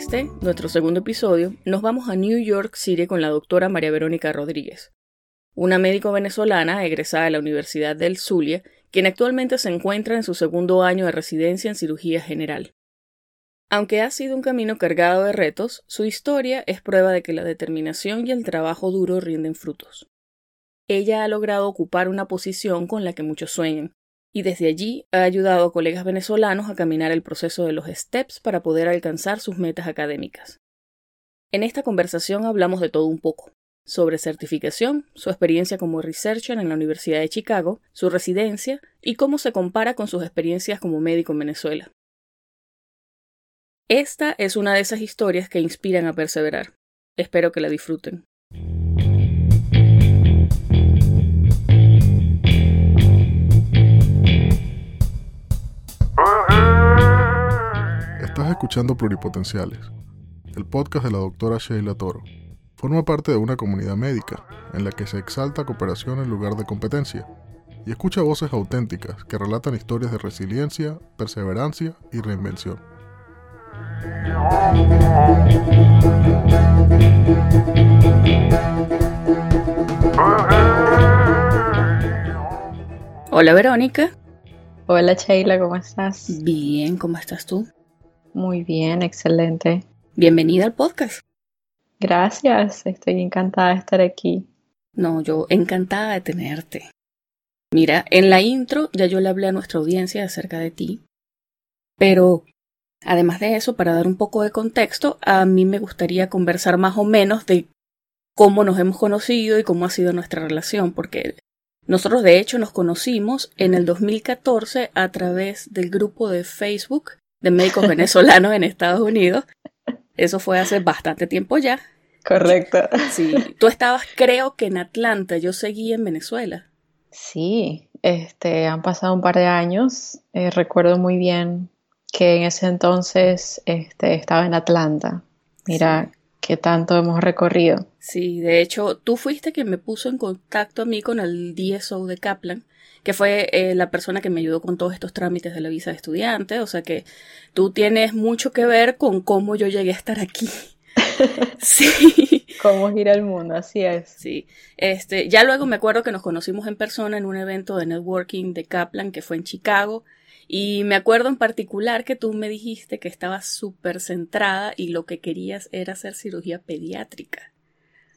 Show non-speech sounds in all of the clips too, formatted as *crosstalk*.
este, nuestro segundo episodio, nos vamos a New York City con la doctora María Verónica Rodríguez, una médico venezolana egresada de la Universidad del Zulia, quien actualmente se encuentra en su segundo año de residencia en cirugía general. Aunque ha sido un camino cargado de retos, su historia es prueba de que la determinación y el trabajo duro rinden frutos. Ella ha logrado ocupar una posición con la que muchos sueñan, y desde allí ha ayudado a colegas venezolanos a caminar el proceso de los STEPS para poder alcanzar sus metas académicas. En esta conversación hablamos de todo un poco, sobre certificación, su experiencia como researcher en la Universidad de Chicago, su residencia y cómo se compara con sus experiencias como médico en Venezuela. Esta es una de esas historias que inspiran a perseverar. Espero que la disfruten. Estás escuchando Pluripotenciales, el podcast de la doctora Sheila Toro. Forma parte de una comunidad médica en la que se exalta cooperación en lugar de competencia y escucha voces auténticas que relatan historias de resiliencia, perseverancia y reinvención. Hola Verónica. Hola Sheila, ¿cómo estás? Bien, ¿cómo estás tú? Muy bien, excelente. Bienvenida al podcast. Gracias, estoy encantada de estar aquí. No, yo encantada de tenerte. Mira, en la intro ya yo le hablé a nuestra audiencia acerca de ti, pero Además de eso, para dar un poco de contexto, a mí me gustaría conversar más o menos de cómo nos hemos conocido y cómo ha sido nuestra relación, porque nosotros de hecho nos conocimos en el 2014 a través del grupo de Facebook de médicos venezolanos en Estados Unidos. Eso fue hace bastante tiempo ya. Correcto. Sí, tú estabas creo que en Atlanta, yo seguí en Venezuela. Sí, este, han pasado un par de años, eh, recuerdo muy bien que en ese entonces este, estaba en Atlanta. Mira qué tanto hemos recorrido. Sí, de hecho, tú fuiste quien me puso en contacto a mí con el DSO de Kaplan, que fue eh, la persona que me ayudó con todos estos trámites de la visa de estudiante. O sea que tú tienes mucho que ver con cómo yo llegué a estar aquí. *laughs* sí. Cómo gira el mundo, así es. Sí. Este, ya luego me acuerdo que nos conocimos en persona en un evento de networking de Kaplan que fue en Chicago. Y me acuerdo en particular que tú me dijiste que estabas súper centrada y lo que querías era hacer cirugía pediátrica.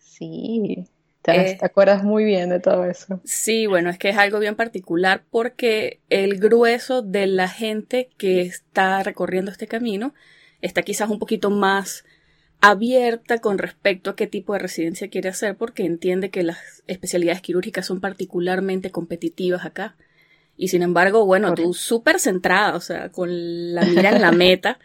Sí, te, te, acuerdas muy bien de todo eso. Sí, bueno, es que es algo bien particular porque el grueso de la gente que está recorriendo este camino está quizás un poquito más abierta con respecto a qué tipo de residencia quiere hacer porque entiende que las especialidades quirúrgicas son particularmente competitivas acá. Y sin embargo, bueno, tú súper centrada, o sea, con la mira en la *laughs* meta.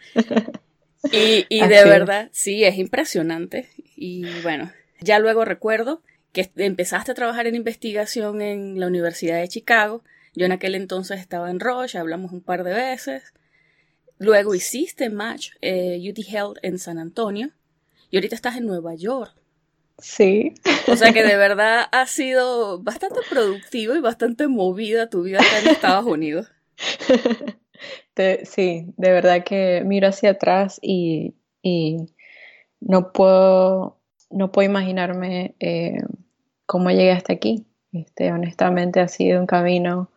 Y, y de verdad, sí, es impresionante. Y bueno, ya luego recuerdo que empezaste a trabajar en investigación en la Universidad de Chicago. Yo en aquel entonces estaba en Roche, hablamos un par de veces. Luego hiciste match eh, UT Health en San Antonio. Y ahorita estás en Nueva York. Sí. O sea que de verdad ha sido bastante productivo y bastante movida tu vida acá en Estados Unidos. *laughs* sí, de verdad que miro hacia atrás y, no puedo, no puedo imaginarme eh, cómo llegué hasta aquí. Este, honestamente ha sido un camino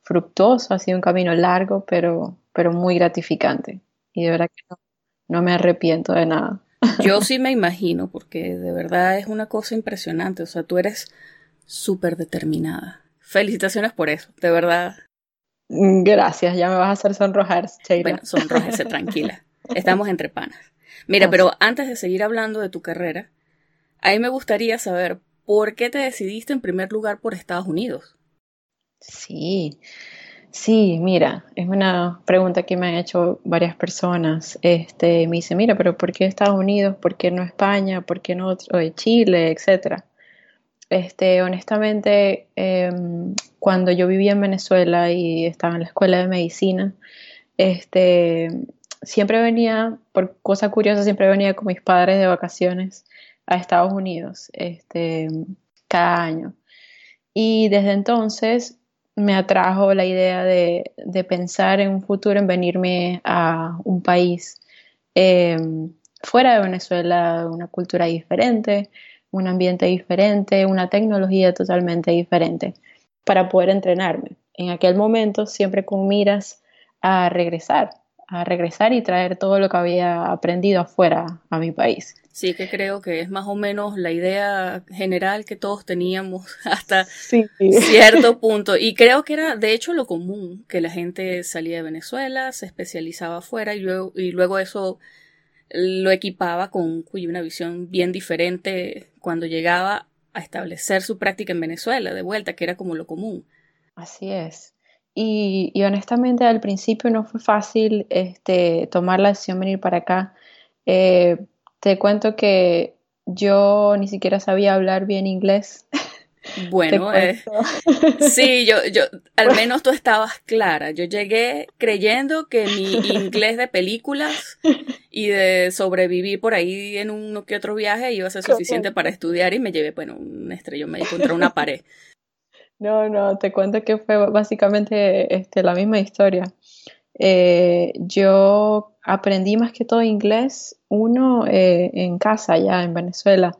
fructuoso, ha sido un camino largo, pero, pero muy gratificante. Y de verdad que no me arrepiento de nada. *laughs* Yo sí me imagino, porque de verdad es una cosa impresionante. O sea, tú eres súper determinada. Felicitaciones por eso, de verdad. Gracias, ya me vas a hacer sonrojar, Sheila. Bueno, sonrójese tranquila. *laughs* Estamos entre panas. Mira, pero antes de seguir hablando de tu carrera, a mí me gustaría saber por qué te decidiste en primer lugar por Estados Unidos. Sí, Sí, mira, es una pregunta que me han hecho varias personas. Este, me dice, mira, pero ¿por qué Estados Unidos? ¿Por qué no España? ¿Por qué no Chile? Etcétera. Este, honestamente, em, cuando yo vivía en Venezuela y estaba en la escuela de medicina, este, siempre venía, por cosa curiosa, siempre venía con mis padres de vacaciones a Estados Unidos, este, cada año. Y desde entonces me atrajo la idea de, pensar en un futuro en venirme a un país em, fuera de Venezuela, una cultura diferente, un ambiente diferente, una tecnología totalmente diferente para poder entrenarme. En aquel momento siempre con miras a regresar, a regresar y traer todo lo que había aprendido afuera a mi país. Sí, que creo que es más o menos la idea general que todos teníamos *laughs* hasta cierto punto. Y creo que era, de hecho, lo común, que la gente salía de Venezuela, se especializaba afuera y luego, y luego eso lo equipaba con una visión bien diferente cuando llegaba a establecer su práctica en Venezuela, de vuelta, que era como lo común. Así es. Y, honestamente al principio no fue fácil este, tomar la decisión de venir para acá. Eh, te cuento que yo ni siquiera sabía hablar bien inglés. *laughs* Bueno, eh, *laughs* sí, yo, yo, al menos tú estabas clara. Yo llegué creyendo que mi inglés de películas y de sobrevivir por ahí en uno que otro viaje iba a ser suficiente para estudiar y me llevé, bueno, un estrellón me contra una pared. No, no, te cuento que fue básicamente este, la misma historia. Eh, yo aprendí más que todo inglés, uno eh, en casa ya en Venezuela.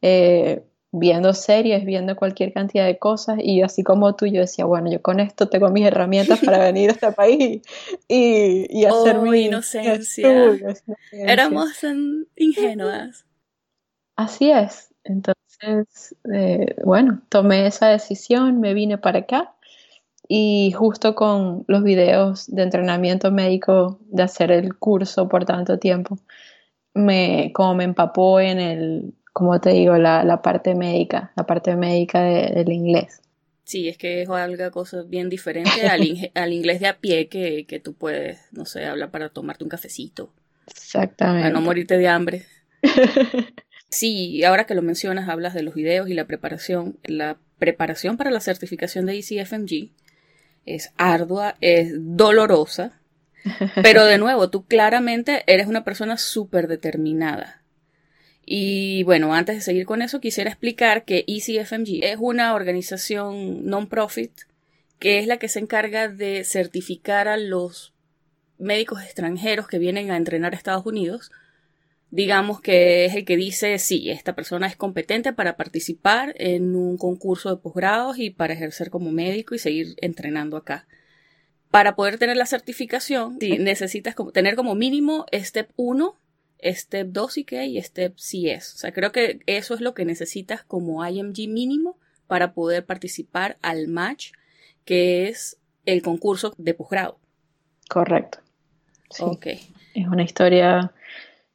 Eh, viendo series, viendo cualquier cantidad de cosas y así como tú, yo decía, bueno, yo con esto tengo mis herramientas para *laughs* venir a este país y, y hacer oh, mi inocencia. Éramos ingenuas. Así es. Entonces, eh, bueno, tomé esa decisión, me vine para acá y justo con los videos de entrenamiento médico de hacer el curso por tanto tiempo, me, como me empapó en el, como te digo, la, la parte médica, la parte médica del inglés. Sí, es que es algo cosa bien diferente al, *laughs* al inglés de a pie que, que, tú puedes, no sé, hablar para tomarte un cafecito. Exactamente. Para no morirte de hambre. *laughs* sí, ahora que lo mencionas, hablas de los videos y la preparación. La preparación para la certificación de ECFMG es ardua, es dolorosa, *laughs* pero de nuevo, tú claramente eres una persona súper determinada. Y bueno, antes de seguir con eso, quisiera explicar que ECFMG es una organización non-profit que es la que se encarga de certificar a los médicos extranjeros que vienen a entrenar a Estados Unidos. Digamos que es el que dice, sí, esta persona es competente para participar en un concurso de posgrados y para ejercer como médico y seguir entrenando acá. Para poder tener la certificación, necesitas tener como mínimo Step 1 Step 2 y que y Step es. O sea, creo que eso es lo que necesitas como IMG mínimo para poder participar al match, que es el concurso de posgrado. Correcto. Ok. Es una historia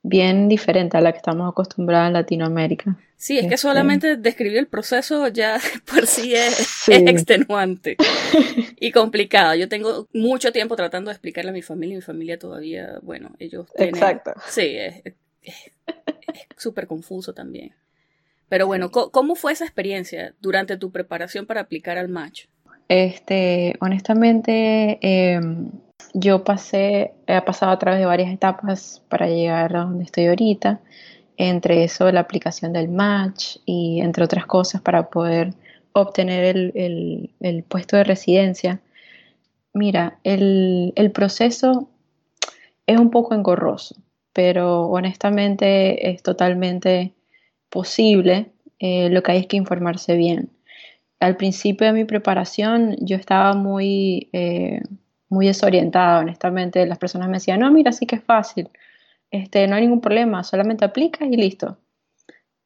bien diferente a la que estamos acostumbrados en Latinoamérica. Sí, es que este, solamente describir el proceso ya *laughs* por sí es, extenuante *laughs* y complicado. Yo tengo mucho tiempo tratando de explicarle a mi familia y mi familia todavía, bueno, ellos tienen... Exacto. Sí, es súper confuso también. Pero bueno, ¿cómo fue esa experiencia durante tu preparación para aplicar al match? Este, honestamente, em, yo pasé, he pasado a través de varias etapas para llegar a donde estoy ahorita, entre eso la aplicación del match y entre otras cosas para poder obtener el, puesto de residencia. Mira, el, proceso es un poco engorroso, pero honestamente es totalmente posible. Eh, lo que hay es que informarse bien. Al principio de mi preparación yo estaba muy... Eh, muy desorientada, honestamente. Las personas me decían, no, mira, sí que es fácil, este, no hay ningún problema, solamente aplicas y listo.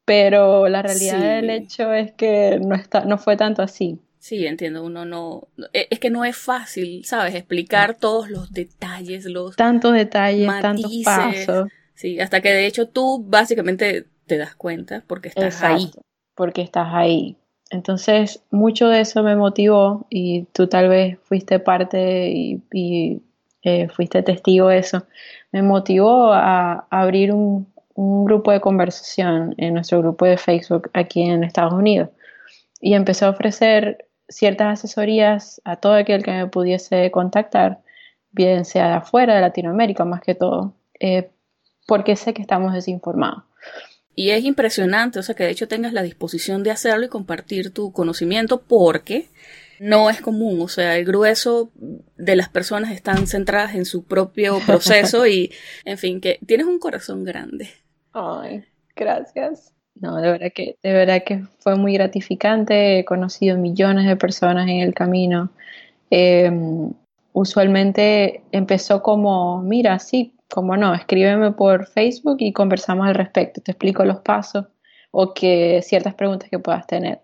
Pero la realidad del hecho es que no, está, no fue tanto así. Sí, entiendo, uno no, e, es que no es fácil, ¿sabes? Explicar todos los detalles, los... Tantos detalles, tantos pasos. Sí, hasta que de hecho tú básicamente te das cuenta porque estás ahí. Porque estás ahí. Entonces, mucho de eso me motivó y tú tal vez fuiste parte y, eh, fuiste testigo de eso. Me motivó a, abrir un, grupo de conversación en nuestro grupo de Facebook aquí en Estados Unidos y empecé a ofrecer ciertas asesorías a todo aquel que me pudiese contactar, bien sea de afuera de Latinoamérica más que todo, eh, porque sé que estamos desinformados. Y es impresionante, o sea, que de hecho tengas la disposición de hacerlo y compartir tu conocimiento porque no es común, o sea, el grueso de las personas están centradas en su propio *laughs* proceso y, en fin, que tienes un corazón grande. Ay, gracias. No, de verdad que, de verdad que fue muy gratificante. He conocido millones de personas en el camino. Em, usualmente empezó como, mira, sí, como no, escríbeme por Facebook y conversamos al respecto. Te explico los pasos o que ciertas preguntas que puedas tener.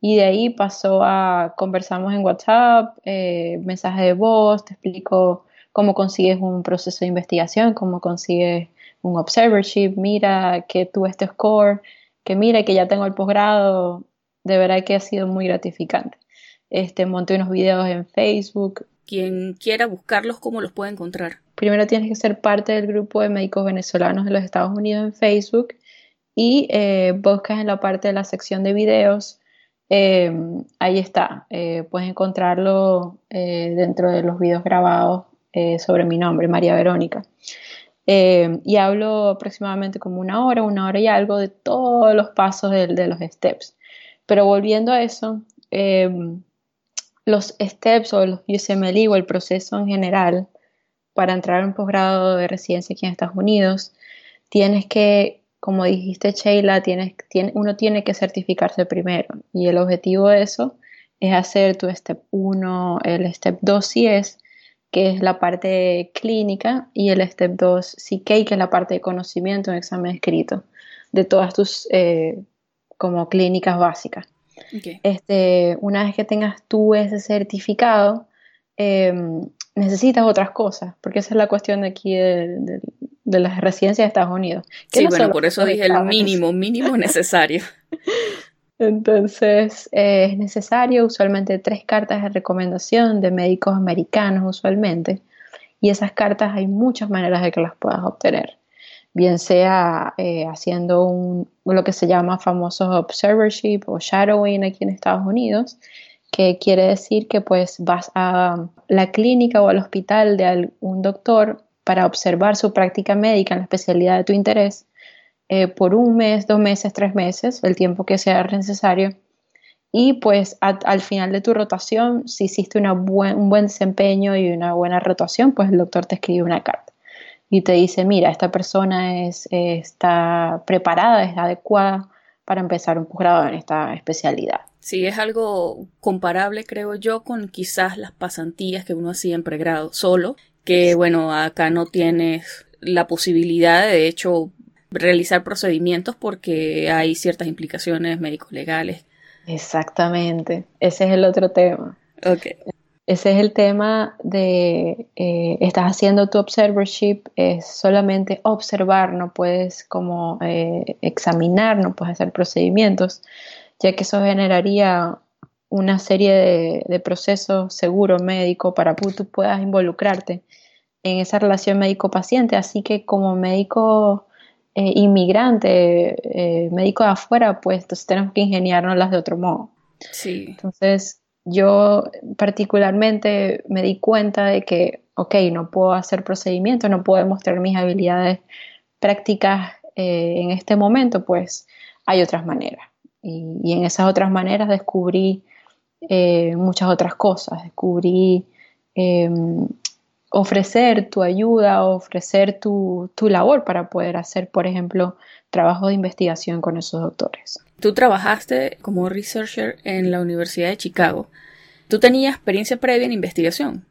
Y de ahí pasó a conversamos en WhatsApp, eh, mensaje de voz, te explico cómo consigues un proceso de investigación, cómo consigues un observership, mira que tuve este score, que mira que ya tengo el posgrado, de verdad que ha sido muy gratificante. Este, monté unos videos en Facebook. Quien quiera buscarlos, ¿cómo los puede encontrar? Primero tienes que ser parte del grupo de médicos venezolanos de los Estados Unidos en Facebook y eh, buscas en la parte de la sección de videos. Eh, ahí está, eh, puedes encontrarlo dentro de los videos grabados sobre mi nombre, María Verónica. y hablo aproximadamente como una hora, una hora y algo de todos los pasos de, los steps. Pero volviendo a eso, los steps o los USMLE o el proceso en general para entrar a un posgrado de residencia aquí en Estados Unidos, tienes que, como dijiste Sheila, tienes, tiene, uno tiene que certificarse primero y el objetivo de eso es hacer tu step 1, el step 2 si es, que es la parte clínica, y el step 2 CK, que es la parte de conocimiento en examen escrito, de todas tus eh, como clínicas básicas. Este, una vez que tengas tú ese certificado, em, necesitas otras cosas, porque esa es la cuestión de aquí de, las residencias de Estados Unidos. Sí, bueno, por eso dije el mínimo, mínimo *laughs* necesario. Entonces, eh, es necesario usualmente tres cartas de recomendación de médicos americanos usualmente, y esas cartas hay muchas maneras de que las puedas obtener bien sea eh, haciendo un, lo que se llama famoso observership o shadowing aquí en Estados Unidos, que quiere decir que pues vas a la clínica o al hospital de algún doctor para observar su práctica médica en la especialidad de tu interés eh, por un mes, dos meses, tres meses, el tiempo que sea necesario. Y pues al final de tu rotación, si hiciste una un buen desempeño y una buena rotación, pues el doctor te escribe una carta y te dice, mira, esta persona es, está preparada, es adecuada para empezar un posgrado en esta especialidad. Sí, es algo comparable, creo yo, con quizás las pasantías que uno hacía en pregrado solo, que bueno, acá no tienes la posibilidad de, de hecho, realizar procedimientos porque hay ciertas implicaciones médico-legales. Exactamente, ese es el otro tema. Okay. Ese es el tema de, eh, estás haciendo tu observership, es solamente observar, no puedes como eh, examinar, no puedes hacer procedimientos, ya que eso generaría una serie de, procesos seguros médicos para que tú puedas involucrarte en esa relación médico-paciente. Así que como médico eh, inmigrante, médico de afuera, pues entonces tenemos que ingeniárnoslas de otro modo. Sí. Entonces, yo particularmente me di cuenta de que, ok, no puedo hacer procedimientos, no puedo demostrar mis habilidades prácticas eh, en este momento, pues hay otras maneras. Y, en esas otras maneras descubrí eh, muchas otras cosas, descubrí em, ofrecer tu ayuda, ofrecer tu, tu labor para poder hacer, por ejemplo, trabajo de investigación con esos doctores. Tú trabajaste como researcher en la Universidad de Chicago. ¿Tú tenías experiencia previa en investigación?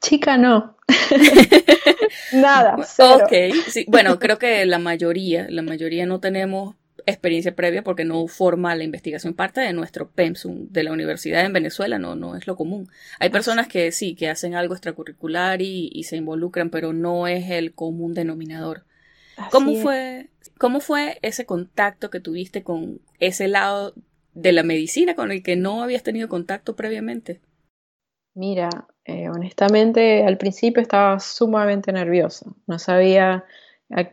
Chica, no. *laughs* Nada. Ok, sí. bueno, creo que la mayoría, la mayoría no tenemos experiencia previa porque no forma la investigación parte de nuestro PEMSUM de la universidad en Venezuela, no, no es lo común. Hay personas que sí, que hacen algo extracurricular y, y se involucran, pero no es el común denominador. ¿Cómo fue, ¿Cómo fue ese contacto que tuviste con ese lado de la medicina con el que no habías tenido contacto previamente? Mira, eh, honestamente al principio estaba sumamente nerviosa, no sabía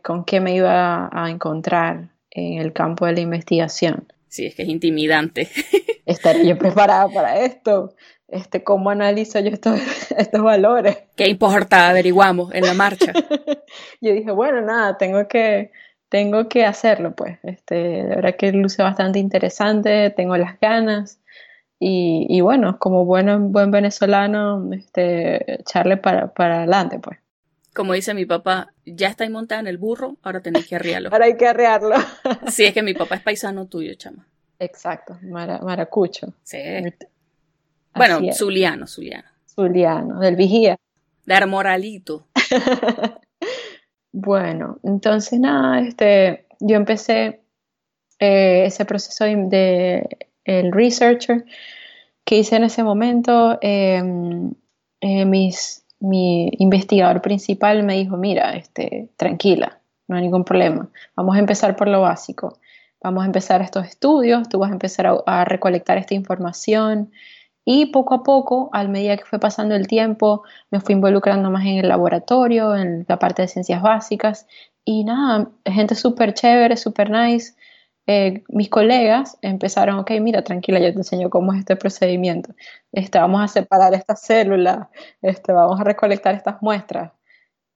con qué me iba a encontrar en el campo de la investigación. Sí, es que es intimidante. *laughs* ¿Estaré yo preparada para esto? Este, ¿Cómo analizo yo estos, *laughs* estos valores? ¿Qué importa? Averiguamos en la marcha. *laughs* yo dije, bueno, nada, tengo que, tengo que hacerlo, pues. Este, de verdad que luce bastante interesante, tengo las ganas. Y, y bueno, como bueno, buen venezolano, este, echarle para, para adelante, pues. Como dice mi papá, ya está montada en el burro, ahora tenéis que arrearlo. ahora hay que arrearlo. *laughs* sí, es que mi papá es paisano tuyo, chama. Exacto, maracucho. Sí. Bueno, zuliano, zuliano. Zuliano, del vigía. De moralito. *laughs* bueno, entonces nada, este, yo empecé eh, ese proceso de, el researcher que hice en ese momento. Em, eh, mis, mi investigador principal me dijo, mira, este, tranquila, no hay ningún problema. Vamos a empezar por lo básico. Vamos a empezar estos estudios, tú vas a empezar a recolectar esta información, y poco a poco, al medida que fue pasando el tiempo, me fui involucrando más en el laboratorio, en la parte de ciencias básicas. Y nada, gente súper chévere, súper nice. Eh, mis colegas empezaron, ok, mira, tranquila, yo te enseño cómo es este procedimiento. Este, vamos a separar estas células, este, vamos a recolectar estas muestras.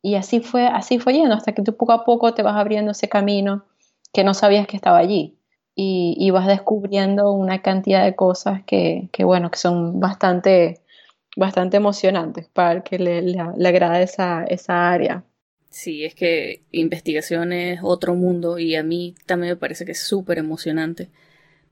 Y así fue, así fue yendo, hasta que tú poco a poco te vas abriendo ese camino que no sabías que estaba allí y, vas descubriendo una cantidad de cosas que, bueno, que son bastante, bastante emocionantes para el que le, le, agrada esa, esa área. Sí, es que investigación es otro mundo y a mí también me parece que es súper emocionante,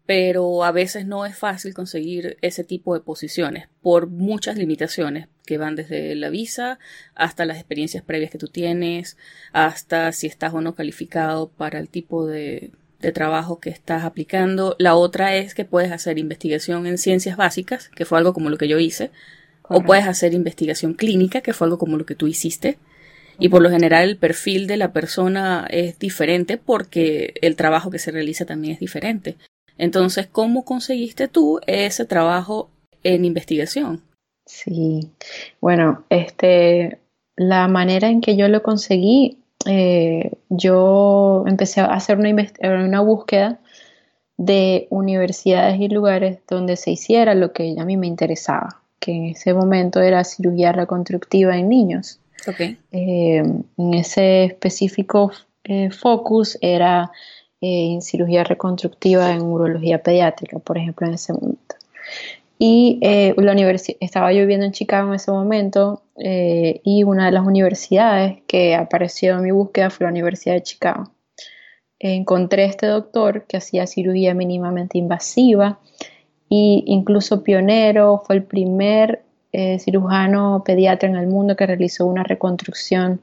pero a veces no es fácil conseguir ese tipo de posiciones por muchas limitaciones que van desde la visa hasta las experiencias previas que tú tienes, hasta si estás o no calificado para el tipo de, de trabajo que estás aplicando. La otra es que puedes hacer investigación en ciencias básicas, que fue algo como lo que yo hice, o puedes hacer investigación clínica, que fue algo como lo que tú hiciste. Y por lo general el perfil de la persona es diferente porque el trabajo que se realiza también es diferente. Entonces, ¿cómo conseguiste tú ese trabajo en investigación? Sí, bueno, este, la manera en que yo lo conseguí eh, yo empecé a hacer una, una búsqueda de universidades y lugares donde se hiciera lo que a mí me interesaba, que en ese momento era cirugía reconstructiva en niños. Okay. Eh, en ese específico eh, focus era en cirugía reconstructiva en urología pediátrica, por ejemplo, en ese momento. Y eh, la estaba yo viviendo en Chicago en ese momento eh, y una de las universidades que apareció en mi búsqueda fue la Universidad de Chicago. Encontré este doctor que hacía cirugía mínimamente invasiva e incluso pionero, fue el primer eh, cirujano pediatra en el mundo que realizó una reconstrucción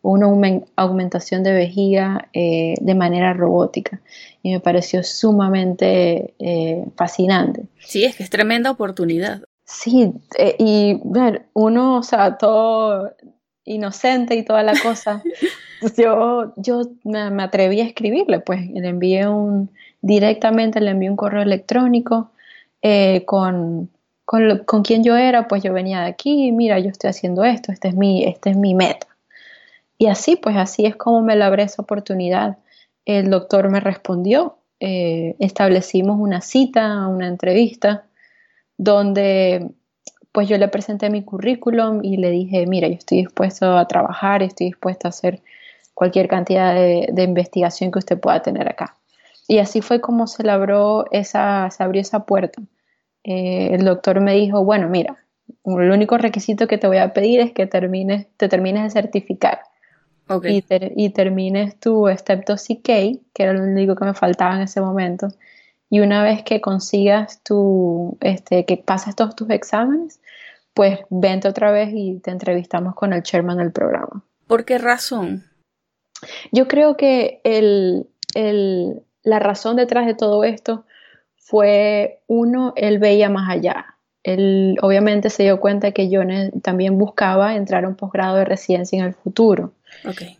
una aumentación de vejiga eh, de manera robótica y me pareció sumamente eh, fascinante. Sí, es que es tremenda oportunidad. Sí, y ver, uno, o sea, todo inocente y toda la cosa, *laughs* yo, yo me, atreví a escribirle, pues le envié un, directamente le envié un correo electrónico con, con, con quien yo era, pues yo venía de aquí, mira, yo estoy haciendo esto, este es mi, este es mi meta. Y así, pues así es como me labré esa oportunidad. El doctor me respondió, eh, establecimos una cita, una entrevista, donde pues yo le presenté mi currículum y le dije, mira, yo estoy dispuesto a trabajar, estoy dispuesto a hacer cualquier cantidad de, investigación que usted pueda tener acá. Y así fue como se labró esa, se abrió esa puerta. Eh, el doctor me dijo, bueno, mira, el único requisito que te voy a pedir es que termines, te termines de certificar y, termines tu Step 2 CK, que era lo único que me faltaba en ese momento. Y una vez que consigas tu, este, que pases todos tus exámenes, pues vente otra vez y te entrevistamos con el chairman del programa. ¿Por qué razón? Yo creo que el, el, la razón detrás de todo esto fue, uno, él veía más allá. Él obviamente se dio cuenta que yo también buscaba entrar a un posgrado de residencia en el futuro.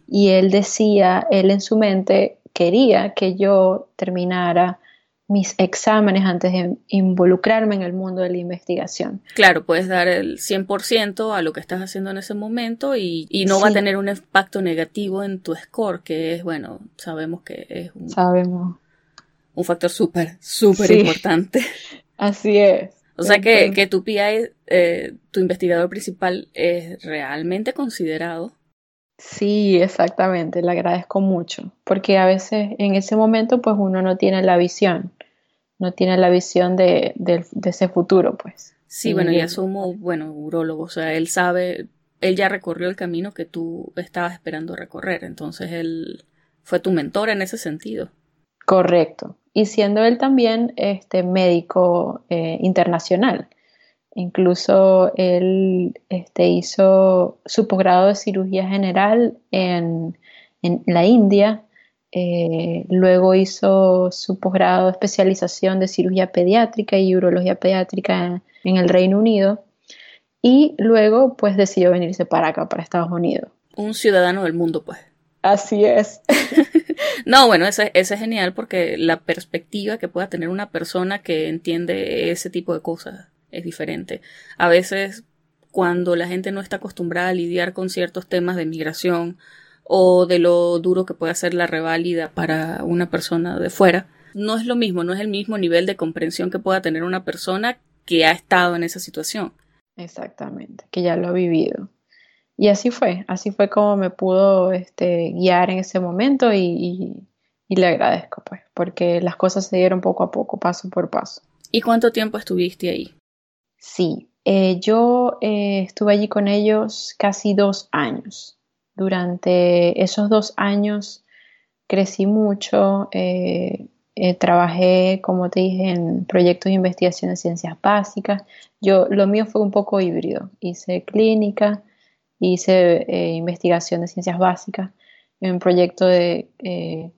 Y él decía, él en su mente quería que yo terminara mis exámenes antes de involucrarme en el mundo de la investigación. Claro, puedes dar el 100% a lo que estás haciendo en ese momento y, no va a tener un impacto negativo en tu score, que es, bueno, sabemos que es un, sabemos. Un factor súper, súper importante. *laughs* Así es. O sea que, que tu PI, eh, tu investigador principal, es realmente considerado Sí, exactamente, le agradezco mucho, porque a veces en ese momento pues uno no tiene la visión, no tiene la visión de, ese futuro pues. Sí, bueno, y asumo, bueno, urólogo, o sea, él sabe él ya recorrió el camino que tú estabas esperando recorrer, entonces él fue tu mentor en ese sentido. Correcto. Y siendo él también este médico eh, internacional. Incluso él este, hizo su posgrado de cirugía general en, la India, eh, luego hizo su posgrado de especialización de cirugía pediátrica y urología pediátrica en, el Reino Unido y luego pues decidió venirse para acá, para Estados Unidos. Un ciudadano del mundo pues. Así es. *laughs* no, bueno, ese, ese, es genial porque la perspectiva que pueda tener una persona que entiende ese tipo de cosas es diferente. A veces, cuando la gente no está acostumbrada a lidiar con ciertos temas de migración o de lo duro que puede ser la reválida para una persona de fuera, no es lo mismo, no es el mismo nivel de comprensión que pueda tener una persona que ha estado en esa situación. Exactamente, que ya lo ha vivido. Y así fue, así fue como me pudo este, guiar en ese momento y, y le agradezco, pues, porque las cosas se dieron poco a poco, paso por paso. ¿Y cuánto tiempo estuviste ahí? Sí, eh, yo eh, estuve allí con ellos casi dos años. Durante esos dos años crecí mucho, eh, trabajé, como te dije, en proyectos de investigación de ciencias básicas. Yo, lo mío fue un poco híbrido. Hice clínica, hice investigación de ciencias básicas en un proyecto de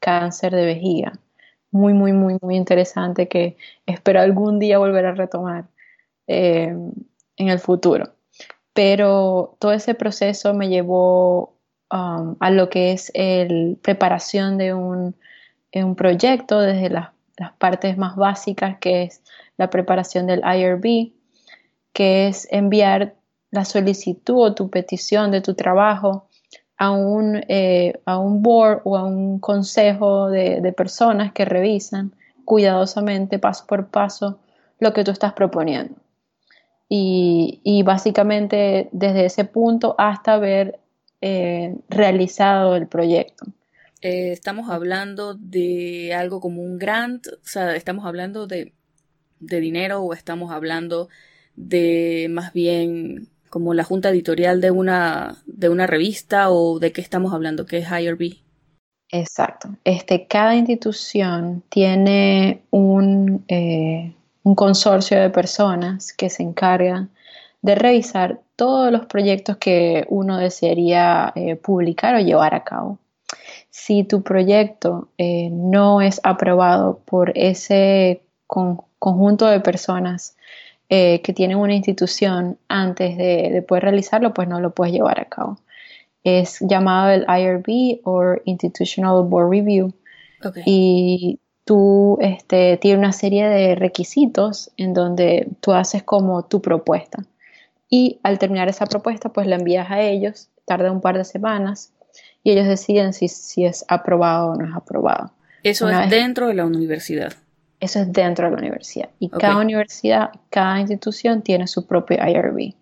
cáncer de vejiga. Muy, muy, muy, muy interesante que espero algún día volver a retomar. Eh, en el futuro. Pero todo ese proceso me llevó um, a lo que es la preparación de un, proyecto desde las, partes más básicas, que es la preparación del IRB, que es enviar la solicitud o tu petición de tu trabajo a un, eh, a un board o a un consejo de, de, personas que revisan cuidadosamente, paso por paso, lo que tú estás proponiendo y, básicamente desde ese punto hasta haber eh, realizado el proyecto. Eh, estamos hablando de algo como un grant, o sea, estamos hablando de, dinero o estamos hablando de más bien como la junta editorial de una, de una revista o de qué estamos hablando, que es IRB. Exacto. Este, cada institución tiene un, eh, un consorcio de personas que se encargan de revisar todos los proyectos que uno desearía eh, publicar o llevar a cabo. Si tu proyecto eh, no es aprobado por ese conjunto de personas eh, que tienen una institución antes de, poder realizarlo, pues no lo puedes llevar a cabo. Es llamado el IRB o Institutional Board Review. Y tú este, tienes una serie de requisitos en donde tú haces como tu propuesta. Y al terminar esa propuesta, pues la envías a ellos, tarda un par de semanas y ellos deciden si, si es aprobado o no es aprobado. Eso es dentro de la universidad. Eso es dentro de la universidad. Y cada universidad, cada institución tiene su propio IRB.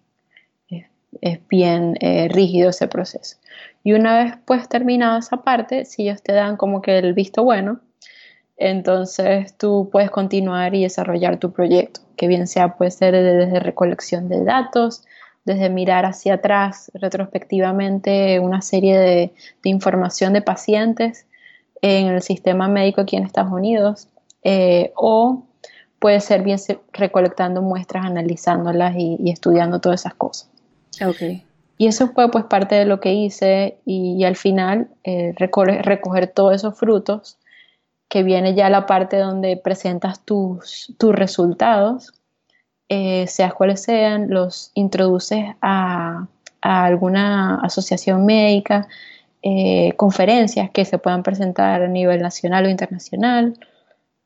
Es, bien eh, rígido ese proceso. Y una vez pues terminado esa parte, si ellos te dan como que el visto bueno, entonces tú puedes continuar y desarrollar tu proyecto, que bien sea puede ser desde recolección de datos, desde mirar hacia atrás retrospectivamente una serie de, información de pacientes en el sistema médico aquí en Estados Unidos, eh, o puede ser bien recolectando muestras, analizándolas y, estudiando todas esas cosas. Okay. Y eso fue pues parte de lo que hice y, al final eh, recoger todos esos frutos que viene ya la parte donde presentas tus, tus resultados, eh, seas cuales sean, los introduces a, alguna asociación médica, eh, conferencias que se puedan presentar a nivel nacional o internacional,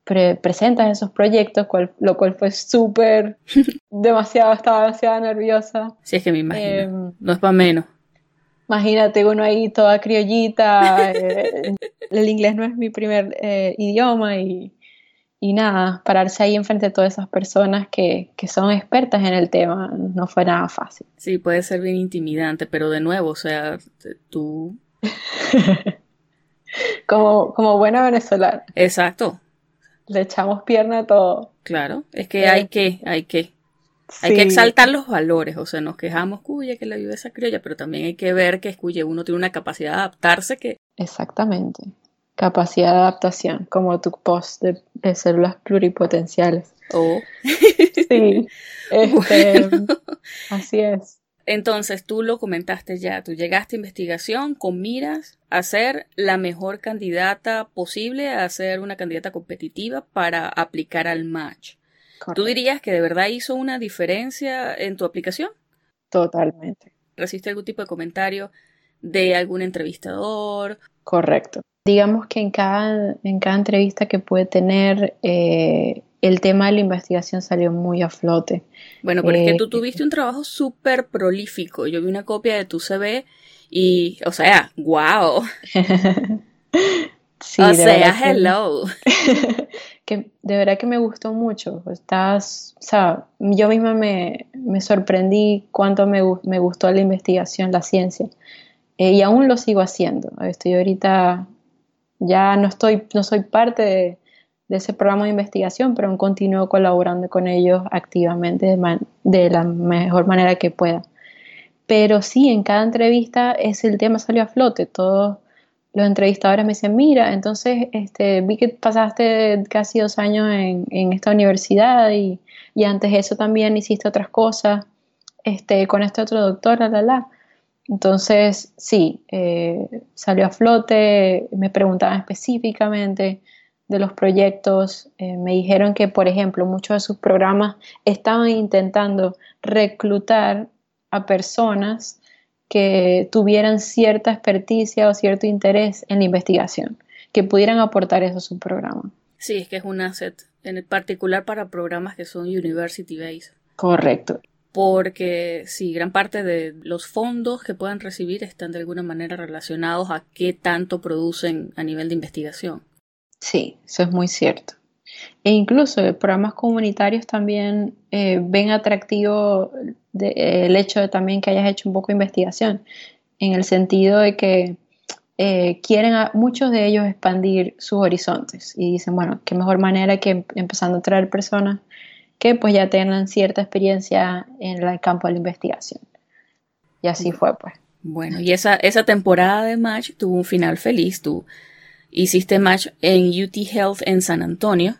presentas esos proyectos, lo cual fue súper, *laughs* demasiado, estaba demasiado nerviosa. Sí, es que me imagino, em, no es para menos. Imagínate uno ahí toda criollita, eh, *laughs* el inglés no es mi primer eh, idioma y, nada, pararse ahí enfrente de todas esas personas que, son expertas en el tema no fue nada fácil. Sí, puede ser bien intimidante, pero de nuevo, o sea, tú... *laughs* como, como buena venezolana. Exacto. Le echamos pierna a todo. Claro, es que hay que, hay que. Hay que exaltar los valores, o sea, nos quejamos, cuya, que la esa criolla, pero también hay que ver que cuya uno tiene una capacidad de adaptarse que... Exactamente, capacidad de adaptación, como tu post de, células pluripotenciales. Oh. sí, *laughs* este, así es. Entonces, tú lo comentaste ya, tú llegaste a investigación con miras a ser la mejor candidata posible, a ser una candidata competitiva para aplicar al match. ¿Tú dirías que de verdad hizo una diferencia en tu aplicación? Totalmente. ¿Recibiste algún tipo de comentario de algún entrevistador? Correcto. Digamos que en cada, en cada entrevista que puede tener, eh, el tema de la investigación salió muy a flote. Bueno, pero es que tú eh, tuviste un trabajo súper prolífico. Yo vi una copia de tu CV y, o sea, wow. *laughs* o sea, hello. *laughs* Que, de verdad que me gustó mucho. Estás, o sea, yo misma me, sorprendí cuánto me, me, gustó la investigación, la ciencia. Eh, y aún lo sigo haciendo. Estoy ahorita, ya no estoy, no soy parte de, ese programa de investigación, pero aún continúo colaborando con ellos activamente de, de la mejor manera que pueda. Pero sí, en cada entrevista es el tema salió a flote. Todos los entrevistadores me dicen, mira, entonces este, vi que pasaste casi dos años en, esta universidad y, antes de eso también hiciste otras cosas este, con este otro doctor, la, la, la. Entonces, sí, eh, salió a flote, me preguntaban específicamente de los proyectos, eh, me dijeron que, por ejemplo, muchos de sus programas estaban intentando reclutar a personas que tuvieran cierta experticia o cierto interés en la investigación, que pudieran aportar eso a su programa. Sí, es que es un asset, en particular para programas que son university based. Correcto. Porque sí, gran parte de los fondos que puedan recibir están de alguna manera relacionados a qué tanto producen a nivel de investigación. Sí, eso es muy cierto. E incluso programas comunitarios también eh, ven atractivo el hecho de también que hayas hecho un poco de investigación, en el sentido de que eh, quieren a muchos de ellos expandir sus horizontes y dicen, bueno, qué mejor manera que em, empezando a traer personas que pues ya tengan cierta experiencia en el campo de la investigación. Y así fue pues. Bueno, y esa, esa temporada de Match tuvo un final feliz. Tú hiciste Match en UT Health en San Antonio.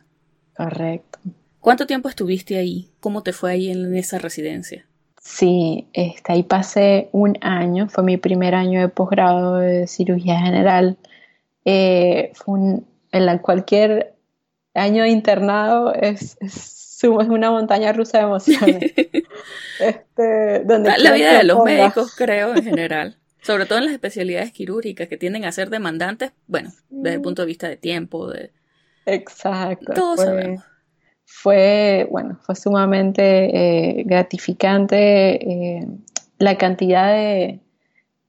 Correcto. ¿Cuánto tiempo estuviste ahí? ¿Cómo te fue ahí en esa residencia? Sí, este, ahí pasé un año, fue mi primer año de posgrado de cirugía general. Eh, fue un, en cualquier año de internado es, es, una montaña rusa de emociones. *laughs* este, donde la, vida de los médicos, creo, en general. Sobre todo en las especialidades quirúrgicas que tienden a ser demandantes, bueno, desde el punto de vista de tiempo, de... Exacto. Todos sabemos fue, bueno, fue sumamente eh, gratificante eh, la cantidad de,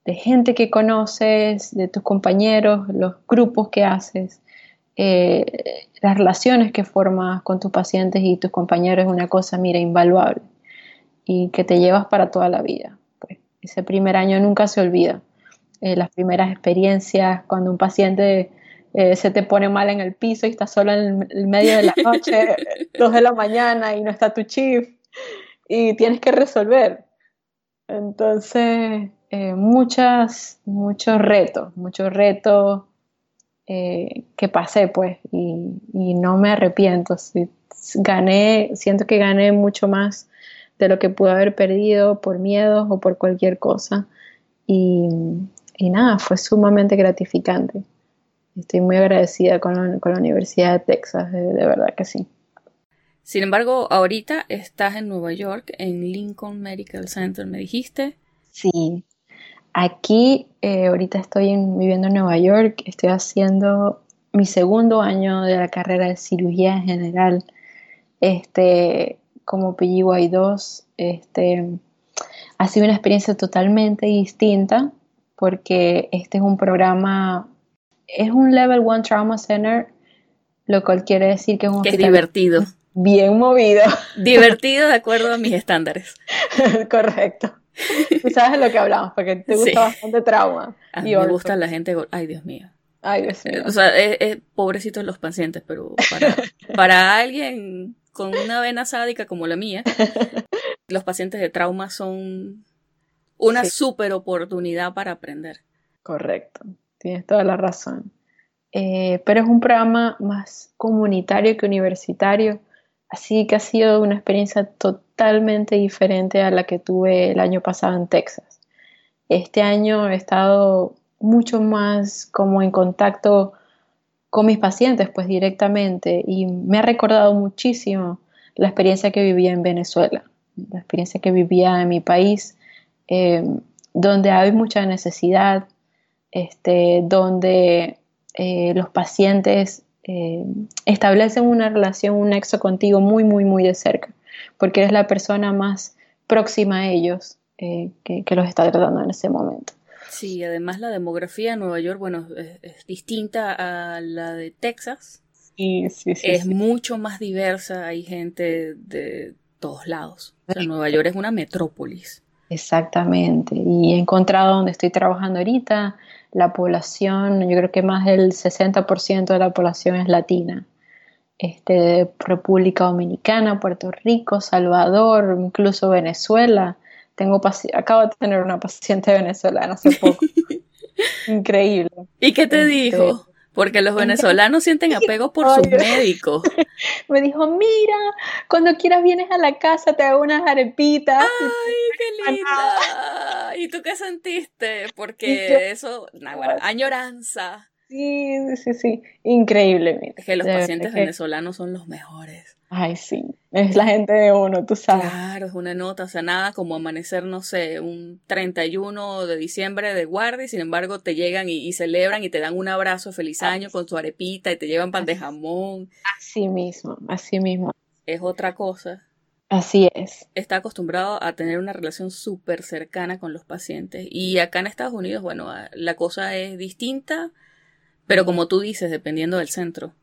gente que conoces, de tus compañeros, los grupos que haces, eh, las relaciones que formas con tus pacientes y tus compañeros es una cosa, mira, invaluable y que te llevas para toda la vida. Ese primer año nunca se olvida. las primeras experiencias, cuando un paciente eh, se te pone mal en el piso y estás solo en el medio de la noche, *laughs* dos de la mañana y no está tu chief y tienes que resolver. Entonces, eh, muchas, muchos retos, muchos retos eh, que pasé pues y, no me arrepiento. gané, siento que gané mucho más de lo que pude haber perdido por miedos o por cualquier cosa. y nada, fue sumamente gratificante. Estoy muy agradecida con la, Universidad de Texas, de, verdad que sí. Sin embargo, ahorita estás en Nueva York, en Lincoln Medical Center, me dijiste. Sí, aquí eh, ahorita estoy viviendo en Nueva York, estoy haciendo mi segundo año de la carrera de cirugía general, este, como PGY2, este, ha sido una experiencia totalmente distinta porque este es un programa es un Level 1 Trauma Center, lo cual quiere decir que es un que es divertido. Bien movido. *laughs* Divertido de acuerdo a mis estándares. *laughs* Correcto. Tú sabes de lo que hablamos, porque te gusta bastante trauma. A mí me gusta la gente. Ay, Dios mío. Ay, Dios mío. O sea, es, pobrecitos los pacientes, pero para, para alguien con una vena sádica como la mía, *laughs* los pacientes de trauma son una super oportunidad para aprender. Correcto, tienes toda la razón. Eh, pero es un programa más comunitario que universitario, así que ha sido una experiencia totalmente diferente a la que tuve el año pasado en Texas. Este año he estado mucho más como en contacto con mis pacientes, pues directamente, y me ha recordado muchísimo la experiencia que vivía en Venezuela, la experiencia que vivía en mi país, eh, donde hay mucha necesidad, este, donde eh, los pacientes eh, establecen una relación, un nexo contigo muy, muy, muy de cerca, porque eres la persona más próxima a ellos que, que los está tratando en ese momento. Sí, además la demografía en Nueva York, bueno, es, distinta a la de Texas. Sí, sí, sí. Es mucho más diversa, hay gente de todos lados. Nueva York es una metrópolis. Exactamente. Y he encontrado donde estoy trabajando ahorita, la población, yo creo que más del 60% de la población es latina. Este, República Dominicana, Puerto Rico, Salvador, incluso Venezuela. Tengo acabo de tener una paciente venezolana hace poco. *laughs* Increíble. ¿Y qué te este, dijo? Porque los venezolanos sienten *laughs* apego por sus médicos. *laughs* Me dijo, mira, cuando quieras vienes a la casa, te hago unas arepitas. ¡Ay, qué linda! ¿Y tú qué sentiste? Porque eso, añoranza. Sí, sí, sí, increíble. Que los pacientes venezolanos son los mejores. Ay, sí, es la gente de uno, tú sabes. Claro, es una nota, o sea, nada como amanecer, no sé, un 31 de diciembre de guardia y sin embargo te llegan y, celebran y te dan un abrazo, feliz año con tu arepita y te llevan pan de jamón. Así mismo, así mismo. Es otra cosa. Así es. Está acostumbrado a tener una relación súper cercana con los pacientes y acá en Estados Unidos, bueno, la cosa es distinta, pero como tú dices, dependiendo del centro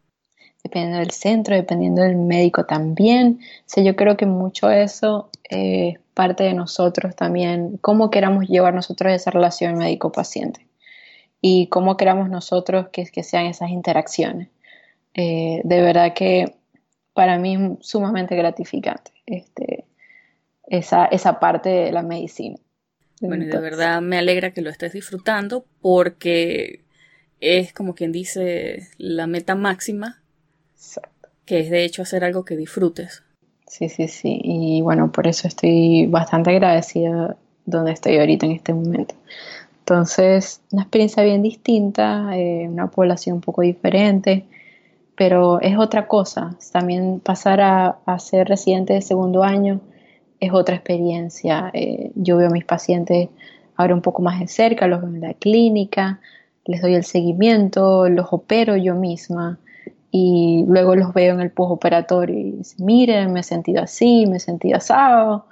dependiendo del centro, dependiendo del médico también. O yo creo que mucho eso es parte de nosotros también, cómo queramos llevar nosotros esa relación médico-paciente y cómo queramos nosotros que, que sean esas interacciones. Eh, de verdad que para mí es sumamente gratificante este, esa, esa parte de la medicina. Bueno, y de verdad me alegra que lo estés disfrutando porque es como quien dice la meta máxima que es de hecho hacer algo que disfrutes. Sí, sí, sí. Y bueno, por eso estoy bastante agradecida donde estoy ahorita en este momento. Entonces, una experiencia bien distinta, eh, una población un poco diferente, pero es otra cosa. También pasar a, ser residente de segundo año es otra experiencia. Eh, yo veo a mis pacientes ahora un poco más de cerca, los veo en la clínica, les doy el seguimiento, los opero yo misma y luego los veo en el postoperatorio y dicen, miren, me he sentido así, me he sentido asado.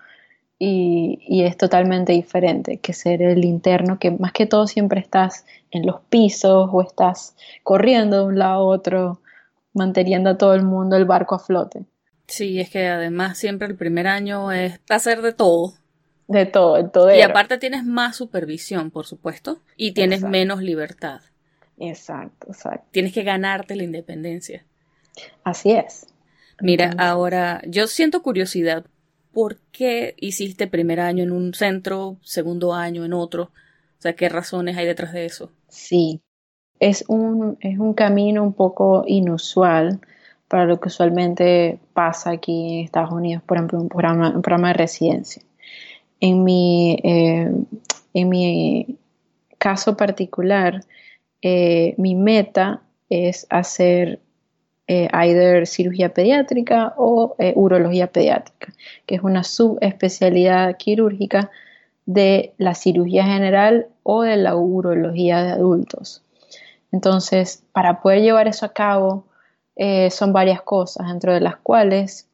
Y, y, es totalmente diferente que ser el interno, que más que todo siempre estás en los pisos o estás corriendo de un lado a otro, manteniendo a todo el mundo el barco a flote. Sí, es que además siempre el primer año es hacer de todo. De todo, de todo. Y aparte tienes más supervisión, por supuesto, y tienes menos libertad. Exacto, exacto. Tienes que ganarte la independencia. Así es. Mira, ahora yo siento curiosidad. ¿Por qué hiciste primer año en un centro, segundo año en otro? O sea, ¿qué razones hay detrás de eso? Sí, es un, es un camino un poco inusual para lo que usualmente pasa aquí en Estados Unidos, por ejemplo, un programa, un programa de residencia. En mi, eh, en mi caso particular, eh, mi meta es hacer eh, either cirugía pediátrica o eh, urología pediátrica, que es una subespecialidad quirúrgica de la cirugía general o de la urología de adultos. Entonces, para poder llevar eso a cabo, son varias cosas, dentro de las cuales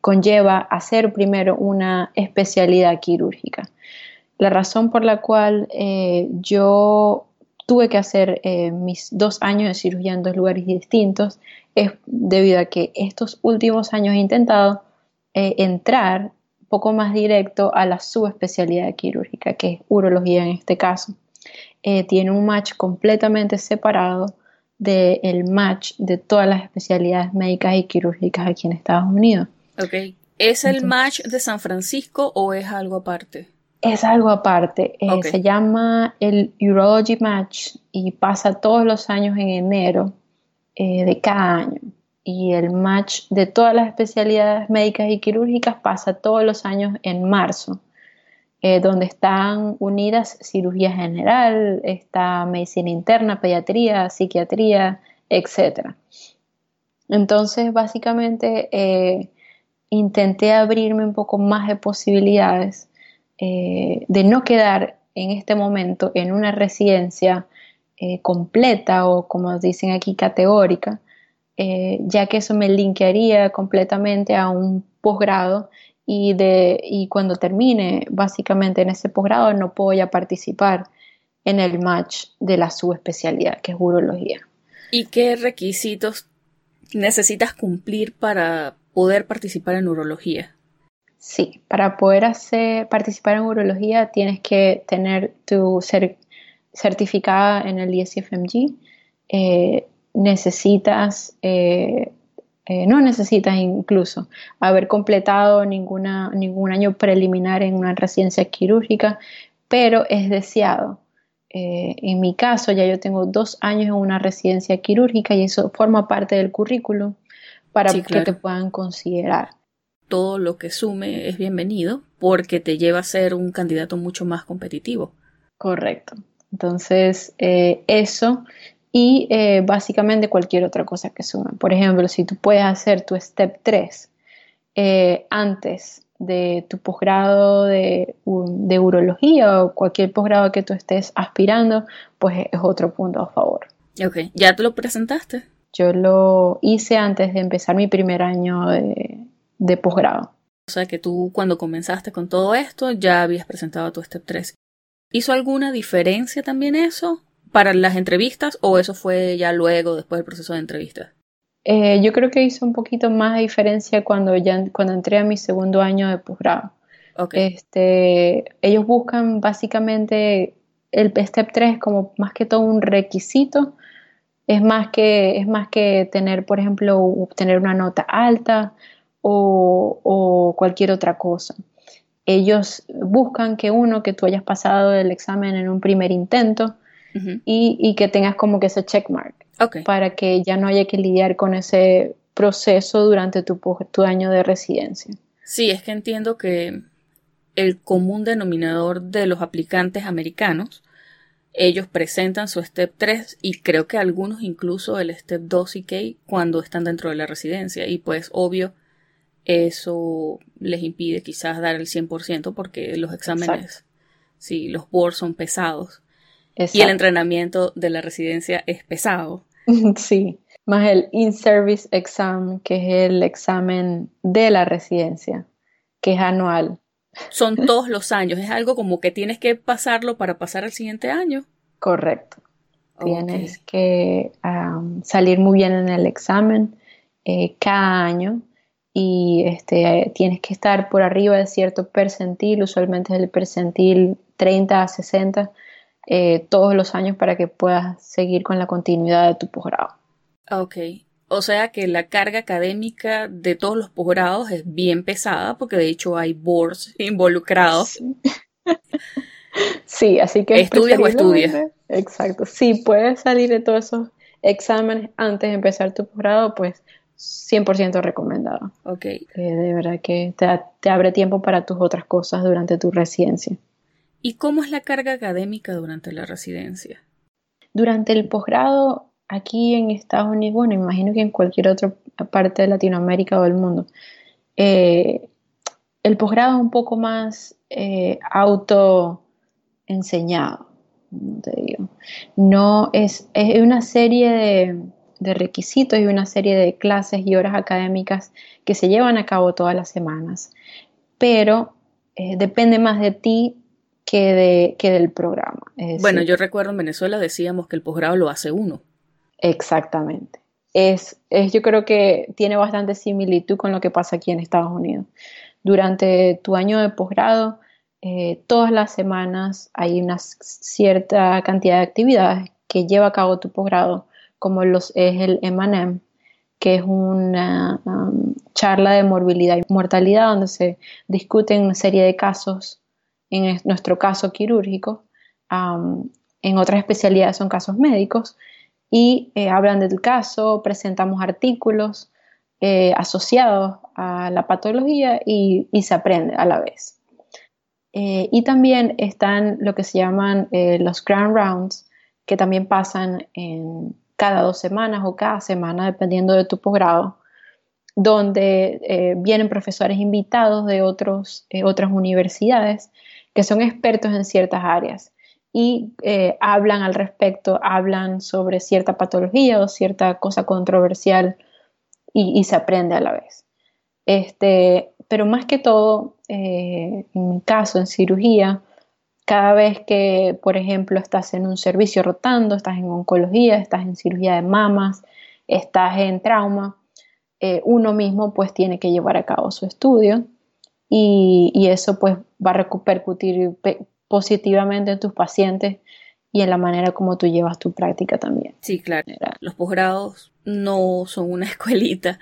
conlleva hacer primero una especialidad quirúrgica. La razón por la cual yo tuve que hacer eh, mis dos años de cirugía en dos lugares distintos es debido a que estos últimos años he intentado eh, entrar un poco más directo a la subespecialidad quirúrgica, que es urología en este caso. Eh, tiene un match completamente separado del match de todas las especialidades médicas y quirúrgicas aquí en Estados Unidos. Ok. ¿Es el match de San Francisco o es algo aparte? Es algo aparte. Eh, se llama el Urology Match y pasa todos los años en enero eh, de cada año. Y el match de todas las especialidades médicas y quirúrgicas pasa todos los años en marzo. Eh, donde están unidas cirugía general, está medicina interna, pediatría, psiquiatría, etc. Entonces, básicamente, intenté abrirme un poco más de posibilidades eh, de no quedar en este momento en una residencia completa o, como dicen aquí, categórica, ya que eso me linkearía completamente a un posgrado y, y cuando termine básicamente en ese posgrado no puedo ya participar en el match de la subespecialidad que es urología. ¿Y qué requisitos necesitas cumplir para poder participar en urología? Sí, para poder hacer, participar en urología tienes que tener tu ser certificada en el ISFMG, eh, necesitas eh, eh, no necesitas incluso haber completado ninguna, ningún año preliminar en una residencia quirúrgica, pero es deseado. Eh, en mi caso, ya yo tengo dos años en una residencia quirúrgica y eso forma parte del currículum para que te puedan considerar. Todo lo que sume es bienvenido porque te lleva a ser un candidato mucho más competitivo. Correcto. Entonces, eh, eso y eh, básicamente cualquier otra cosa que sume. Por ejemplo, si tú puedes hacer tu step 3 eh, antes de tu posgrado de, de, urología o cualquier posgrado que tú estés aspirando, pues es otro punto a favor. Ok, ¿ya te lo presentaste? Yo lo hice antes de empezar mi primer año de, de posgrado. O sea que tú cuando comenzaste con todo esto ya habías presentado tu step 3. ¿Hizo alguna diferencia también eso? para las entrevistas o eso fue ya luego, después del proceso de entrevistas? Eh, yo creo que hizo un poquito más de diferencia cuando ya cuando entré a mi segundo año de posgrado. Este, ellos buscan básicamente el step 3 como más que todo un requisito. Es más que, es más que tener, por ejemplo, obtener una nota alta o, o cualquier otra cosa. Ellos buscan que uno, que tú hayas pasado el examen en un primer intento, y, que tengas como que ese checkmark para que ya no haya que lidiar con ese proceso durante tu, tu año de residencia. Sí, es que entiendo que el común denominador de los aplicantes americanos, ellos presentan su Step 3 y creo que algunos incluso el Step 2 y K cuando están dentro de la residencia y pues obvio eso les impide quizás dar el 100% porque los exámenes, sí, los boards son pesados. Y el entrenamiento de la residencia es pesado. *laughs* Sí, más el in-service exam, que es el examen de la residencia, que es anual. Son todos los años, es algo como que tienes que pasarlo para pasar al siguiente año. Correcto. Tienes que salir muy bien en el examen eh, cada año y este, tienes que estar por arriba de cierto percentil, usualmente es el percentil 30 a 60 eh, todos los años para que puedas seguir con la continuidad de tu posgrado. Ok. O sea que la carga académica de todos los posgrados es bien pesada porque de hecho hay boards *laughs* involucrados. *laughs* Sí, así que... Estudias o estudias. Exacto. Si puedes salir de todos esos exámenes antes de empezar tu posgrado, pues 100% recomendado. Ok. de verdad que te abre tiempo para tus otras cosas durante tu residencia. ¿Y cómo es la carga académica durante la residencia? Durante el posgrado, aquí en Estados Unidos, bueno, imagino que en cualquier otra parte de Latinoamérica o del mundo, eh, el posgrado es un poco más eh, auto enseñado, te digo. No es, es una serie de, de, requisitos y una serie de clases y horas académicas que se llevan a cabo todas las semanas, pero eh, depende más de ti que, de, que del programa. bueno, yo recuerdo en Venezuela decíamos que el posgrado lo hace uno. Exactamente. Es, es, yo creo que tiene bastante similitud con lo que pasa aquí en Estados Unidos. Durante tu año de posgrado, eh, todas las semanas hay una cierta cantidad de actividades que lleva a cabo tu posgrado como los, es el M&M, que es una um, charla de morbilidad y mortalidad donde se discuten una serie de casos, en nuestro caso quirúrgico, um, en otras especialidades son casos médicos, y eh, hablan del caso, presentamos artículos eh, asociados a la patología y, se aprende a la vez. Eh, y también están lo que se llaman los Grand Rounds, que también pasan en cada dos semanas o cada semana, dependiendo de tu posgrado, donde vienen profesores invitados de otros, otras universidades que son expertos en ciertas áreas y eh, hablan al respecto, hablan sobre cierta patología o cierta cosa controversial y, se aprende a la vez. Este, pero más que todo, eh, en mi caso, en cirugía, cada vez que, por ejemplo, estás en un servicio rotando, estás en oncología, estás en cirugía de mamas, estás en trauma, eh, uno mismo pues tiene que llevar a cabo su estudio y, eso pues va a repercutir positivamente en tus pacientes y en la manera como tú llevas tu práctica también. Sí, claro. Los posgrados no son una *laughs* escuelita,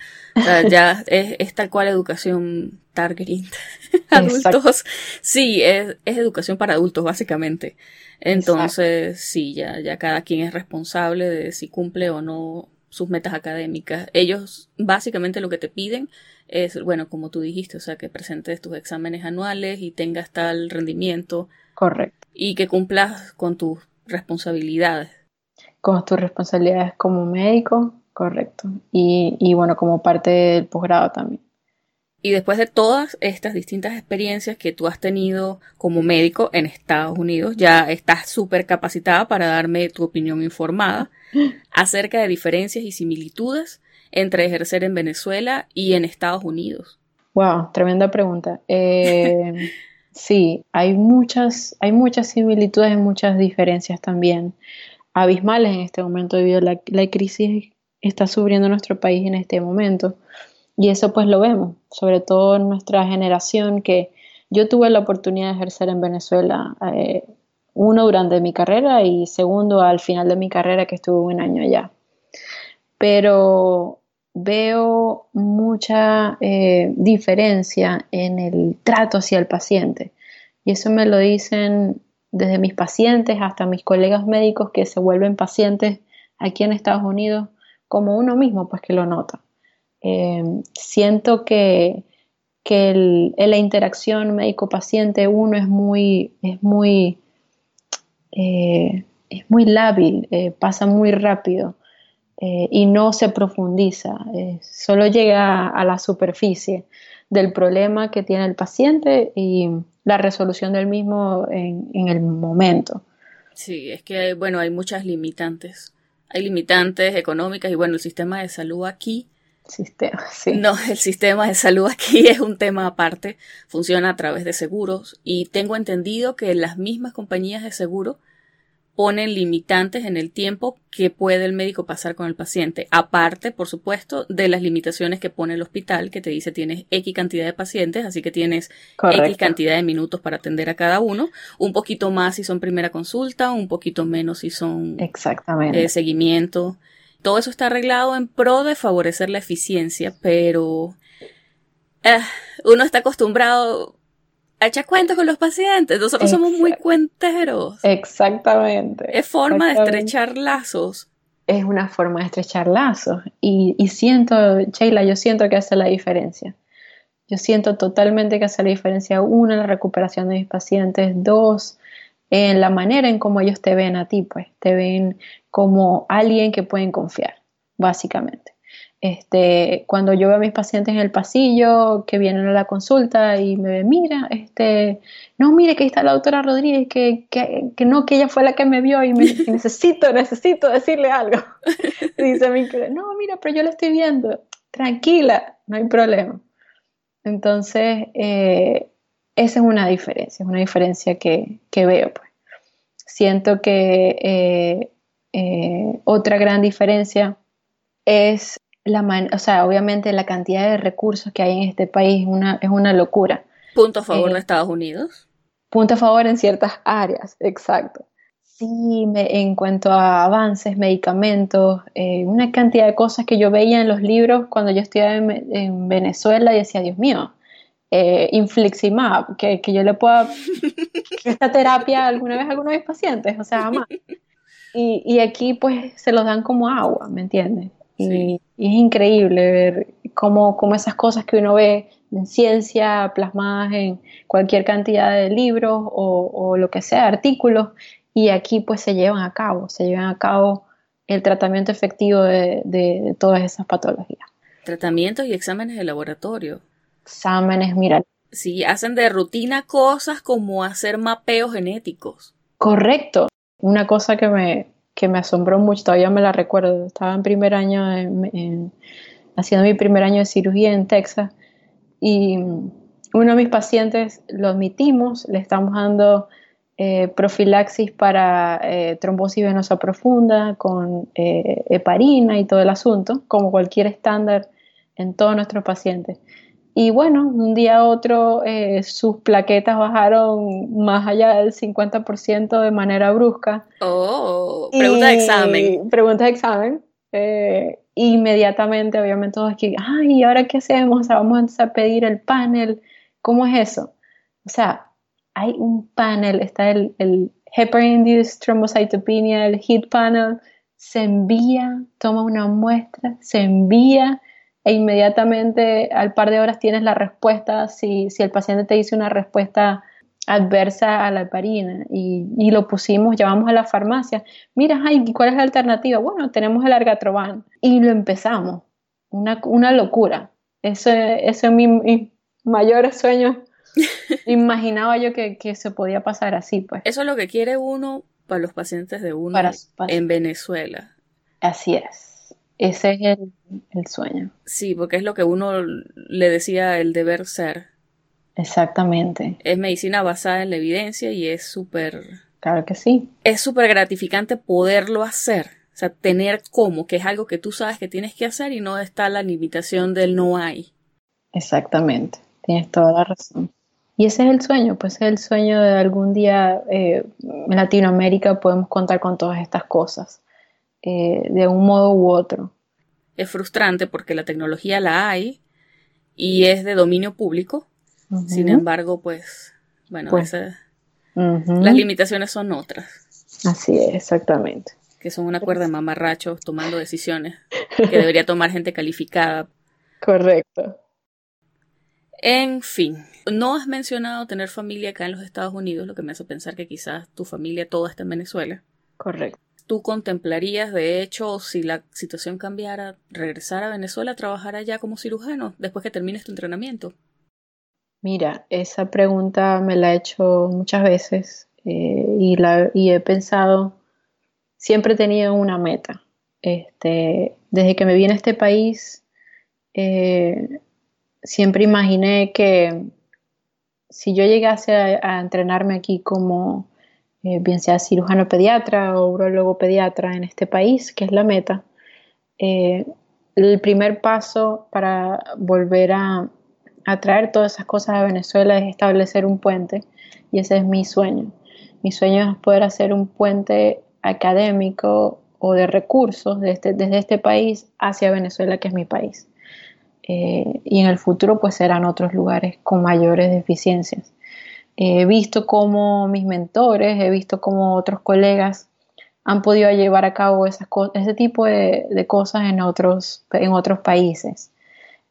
ya es, tal cual educación targeting *laughs* adultos. Sí, es, educación para adultos básicamente. Entonces, sí, ya, ya cada quien es responsable de si cumple o no sus metas académicas. Ellos básicamente lo que te piden es, bueno, como tú dijiste, o sea, que presentes tus exámenes anuales y tengas tal rendimiento Correcto. Y que cumplas con tus responsabilidades. Con tus responsabilidades como médico, correcto. Y, bueno, como parte del posgrado también. Y después de todas estas distintas experiencias que tú has tenido como médico en Estados Unidos, ya estás súper capacitada para darme tu opinión informada *laughs* acerca de diferencias y similitudes entre ejercer en Venezuela y en Estados Unidos. Wow, tremenda pregunta. Eh, *laughs* Sí, hay muchas, hay muchas similitudes y muchas diferencias también abismales en este momento debido a la, la crisis está sufriendo nuestro país en este momento. Y eso pues lo vemos, sobre todo en nuestra generación que yo tuve la oportunidad de ejercer en Venezuela, eh, uno durante mi carrera y segundo al final de mi carrera que estuve un año allá. Pero veo mucha eh, diferencia en el trato hacia el paciente. Y eso me lo dicen desde mis pacientes hasta mis colegas médicos que se vuelven pacientes aquí en Estados Unidos, como uno mismo, pues que lo nota. Eh, siento que, que la interacción médico-paciente uno es muy, es muy, eh, es muy lábil, pasa muy rápido. Eh, y no se profundiza, eh, solo llega a, la superficie del problema que tiene el paciente y la resolución del mismo en, el momento. Sí, es que bueno, hay muchas limitantes. Hay limitantes económicas y bueno, el sistema de salud aquí. Sistema, *laughs* sí. No, el sistema de salud aquí *laughs* es un tema aparte. Funciona a través de seguros y tengo entendido que las mismas compañías de seguro ponen limitantes en el tiempo que puede el médico pasar con el paciente. Aparte, por supuesto, de las limitaciones que pone el hospital, que te dice tienes X cantidad de pacientes, así que tienes X cantidad de minutos para atender a cada uno. Un poquito más si son primera consulta, un poquito menos si son Exactamente. Eh, seguimiento. Todo eso está arreglado en pro de favorecer la eficiencia, pero eh, uno está acostumbrado echa cuentas con los pacientes. Nosotros somos muy cuenteros. Exactamente. Es forma de estrechar lazos. Es una forma de estrechar lazos. Y, y siento, Sheila, yo siento que hace la diferencia. Yo siento totalmente que hace la diferencia, uno, en la recuperación de mis pacientes, dos, en la manera en cómo ellos te ven a ti, pues, te ven como alguien que pueden confiar, básicamente. Este, cuando yo veo a mis pacientes en el pasillo que vienen a la consulta y me ven, mira, este, no, mire que ahí está la doctora Rodríguez, que, que, no, que ella fue la que me vio y, me, *laughs* necesito, necesito decirle algo. *laughs* dice mi no, mira, pero yo la estoy viendo, tranquila, no hay problema. Entonces, eh, esa es una diferencia, es una diferencia que, veo. Pues. Siento que eh, eh, otra gran diferencia es la o sea, obviamente la cantidad de recursos que hay en este país es una, es una locura. Punto a favor de eh, Estados Unidos. Punto a favor en ciertas áreas, exacto. Sí, en cuanto a avances, medicamentos, eh, una cantidad de cosas que yo veía en los libros cuando yo estudiaba en, Venezuela y decía, Dios mío, eh, infliximab, que, yo le pueda, *laughs* esta terapia alguna vez a alguno de mis pacientes, o sea, jamás. *laughs* Y, aquí pues se los dan como agua, ¿me entiendes? Y, es increíble ver cómo, cómo esas cosas que uno ve en ciencia, plasmadas en cualquier cantidad de libros o, lo que sea, artículos, y aquí pues se llevan a cabo, se llevan a cabo el tratamiento efectivo de, todas esas patologías. Tratamientos y exámenes de laboratorio. Exámenes, mira. Sí, hacen de rutina cosas como hacer mapeos genéticos. Correcto. Una cosa que me, que me asombró mucho, todavía me la recuerdo, estaba en primer año, haciendo mi primer año de cirugía en Texas, y uno de mis pacientes lo admitimos, le estamos dando eh, profilaxis para eh, trombosis venosa profunda con eh, heparina y todo el asunto, como cualquier estándar en todos nuestros pacientes. Y bueno, un día a otro sus plaquetas bajaron más allá del 50% de manera brusca. Oh, pregunta de examen. Pregunta de examen inmediatamente, obviamente, todos aquí, ay, ¿y ahora qué hacemos? O sea, vamos a pedir el panel. ¿Cómo es eso? O sea, hay un panel, está el, el Heparin-Induced Thrombocytopenia, el HEAT panel, se envía, toma una muestra, se envía e inmediatamente al par de horas tienes la respuesta. Si, si el paciente te dice una respuesta adversa a la heparina y, lo pusimos, llevamos a la farmacia. Mira, ay, ¿cuál es la alternativa? Bueno, tenemos el argatroban y lo empezamos. Una, una locura. Ese, ese es mi, mayor sueño. *laughs* Imaginaba yo que, se podía pasar así, pues. Eso es lo que quiere uno para los pacientes de uno en Venezuela. Así es. Ese es el, el sueño. Sí, porque es lo que uno le decía el deber ser Exactamente. Es medicina basada en la evidencia y es súper... Claro que sí. Es súper gratificante poderlo hacer. O sea, tener cómo, que es algo que tú sabes que tienes que hacer y no está la limitación del no hay. Exactamente. Tienes toda la razón. Y ese es el sueño, pues es el sueño de algún día eh, en Latinoamérica podemos contar con todas estas cosas, eh, de un modo u otro. Es frustrante porque la tecnología la hay y es de dominio público, sin embargo, pues, bueno, pues, las limitaciones son otras. Así es, exactamente. Que son una cuerda de mamarrachos tomando decisiones que debería tomar gente calificada. Correcto. En fin, no has mencionado tener familia acá en los Estados Unidos, lo que me hace pensar que quizás tu familia toda está en Venezuela. Correcto. ¿Tú contemplarías, de hecho, si la situación cambiara, regresar a Venezuela a trabajar allá como cirujano después que termines tu entrenamiento? Mira, esa pregunta me la he hecho muchas veces eh, y, he pensado, siempre he tenido una meta. Este, desde que me vine a este país, eh, siempre imaginé que si yo llegase a, entrenarme aquí como eh, bien sea cirujano pediatra o urologo pediatra en este país, que es la meta, el primer paso para volver a, atraer todas esas cosas a Venezuela es establecer un puente y ese es mi sueño. Mi sueño es poder hacer un puente académico o de recursos este, desde este país hacia Venezuela, que es mi país. Eh, y en el futuro pues serán otros lugares con mayores deficiencias. He visto cómo mis mentores, he visto cómo otros colegas han podido llevar a cabo ese tipo de, cosas en otros, en otros países.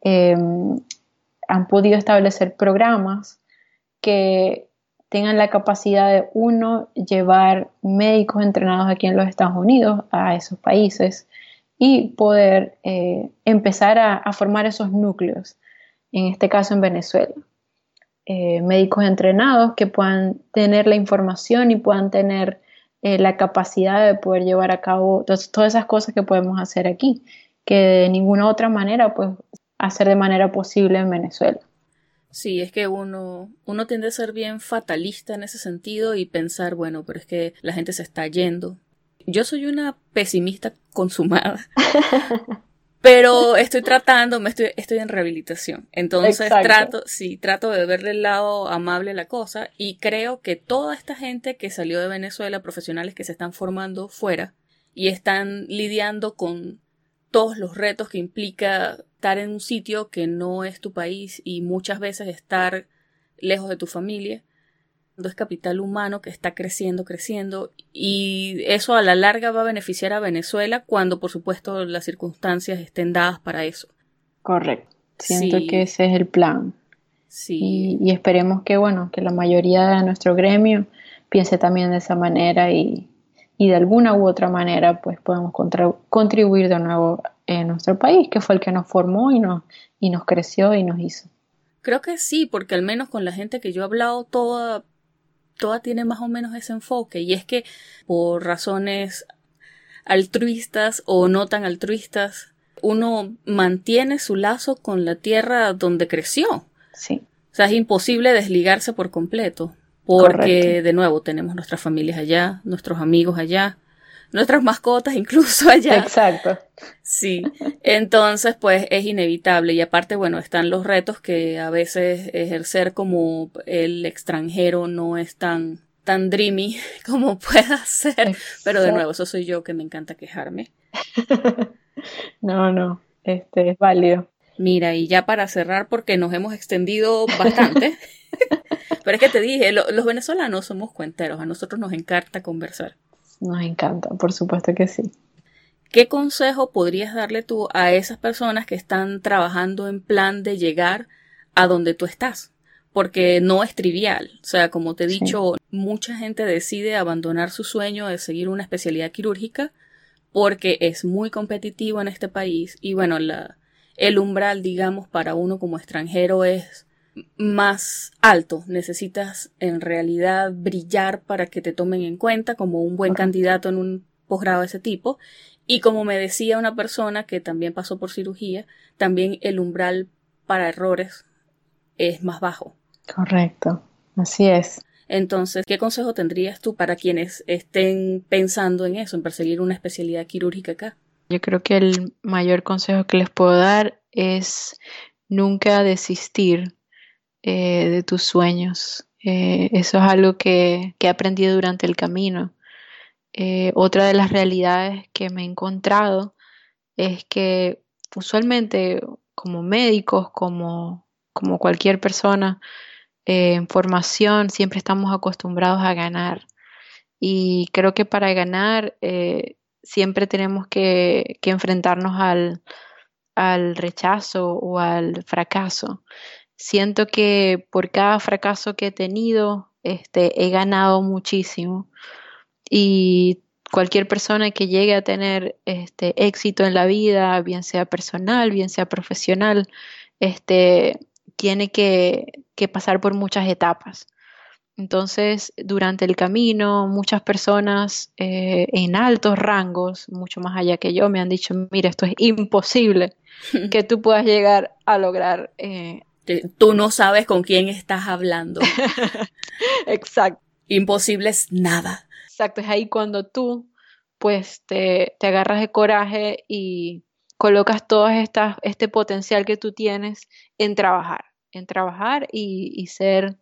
Em, han podido establecer programas que tengan la capacidad de, uno, llevar médicos entrenados aquí en los Estados Unidos a esos países y poder eh, empezar a, formar esos núcleos, en este caso en Venezuela. Eh, médicos entrenados que puedan tener la información y puedan tener eh, la capacidad de poder llevar a cabo todas, todas esas cosas que podemos hacer aquí, que de ninguna otra manera pues hacer de manera posible en Venezuela. Sí, es que uno, uno tiende a ser bien fatalista en ese sentido y pensar, bueno, pero es que la gente se está yendo. Yo soy una pesimista consumada, *laughs* Pero estoy tratando, me estoy, estoy en rehabilitación. Entonces trato, sí, trato de verle el lado amable a la cosa y creo que toda esta gente que salió de Venezuela, profesionales que se están formando fuera y están lidiando con todos los retos que implica estar en un sitio que no es tu país y muchas veces estar lejos de tu familia, es capital humano que está creciendo, creciendo, y eso a la larga va a beneficiar a Venezuela cuando, por supuesto, las circunstancias estén dadas para eso. Correcto. Siento que ese es el plan. Sí. Y, esperemos que, bueno, que la mayoría de nuestro gremio piense también de esa manera y, y de alguna u otra manera, pues podemos contribuir de nuevo en nuestro país, que fue el que nos formó y nos, y nos creció y nos hizo. Creo que sí, porque al menos con la gente que yo he hablado, toda toda tiene más o menos ese enfoque y es que por razones altruistas o no tan altruistas, uno mantiene su lazo con la tierra donde creció. Sí. O sea, es imposible desligarse por completo, porque de nuevo tenemos nuestras familias allá, nuestros amigos allá, nuestras mascotas incluso *laughs* allá. Exacto. Sí, entonces pues es inevitable y aparte bueno están los retos que a veces ejercer como el extranjero no es tan tan dreamy *laughs* como pueda ser, pero de nuevo eso soy yo que me encanta quejarme. *laughs* no, no, este es válido. Mira, y ya para cerrar porque nos hemos extendido bastante. pero es que te dije, los venezolanos somos cuenteros, a nosotros nos encanta conversar. Nos encanta, por supuesto que sí. ¿Qué consejo podrías darle tú a esas personas que están trabajando en plan de llegar a donde tú estás? Porque no es trivial. O sea, como te he dicho, mucha gente decide abandonar su sueño de seguir una especialidad quirúrgica porque es muy competitivo en este país y bueno, la, el umbral, digamos, para uno como extranjero es más alto. Necesitas en realidad brillar para que te tomen en cuenta como un buen candidato en un posgrado de ese tipo. Y como me decía una persona que también pasó por cirugía, también el umbral para errores es más bajo. Correcto, así es. Entonces, ¿qué consejo tendrías tú para quienes estén pensando en eso, en perseguir una especialidad quirúrgica acá? Yo creo que el mayor consejo que les puedo dar es nunca desistir eh, de tus sueños. Eh, eso es algo que, he aprendido durante el camino. Eh, otra de las realidades que me he encontrado es que usualmente como médicos, como, como cualquier persona en formación, siempre estamos acostumbrados a ganar. Y creo que para ganar siempre tenemos que, que enfrentarnos al, al rechazo o al fracaso siento que por cada fracaso que he tenido, este, he ganado muchísimo. Y cualquier persona que llegue a tener este, éxito en la vida, bien sea personal, bien sea profesional, este, tiene que, pasar por muchas etapas. Entonces, durante el camino, muchas personas eh, en altos rangos, mucho más allá que yo, me han dicho, mira, esto es imposible *laughs* que tú puedas llegar a lograr eh, Tú no sabes con quién estás hablando. *laughs* Exacto. Imposible es nada. Exacto, es ahí cuando tú pues te, te agarras de coraje y colocas todo estas, este potencial que tú tienes en trabajar, en trabajar y, ser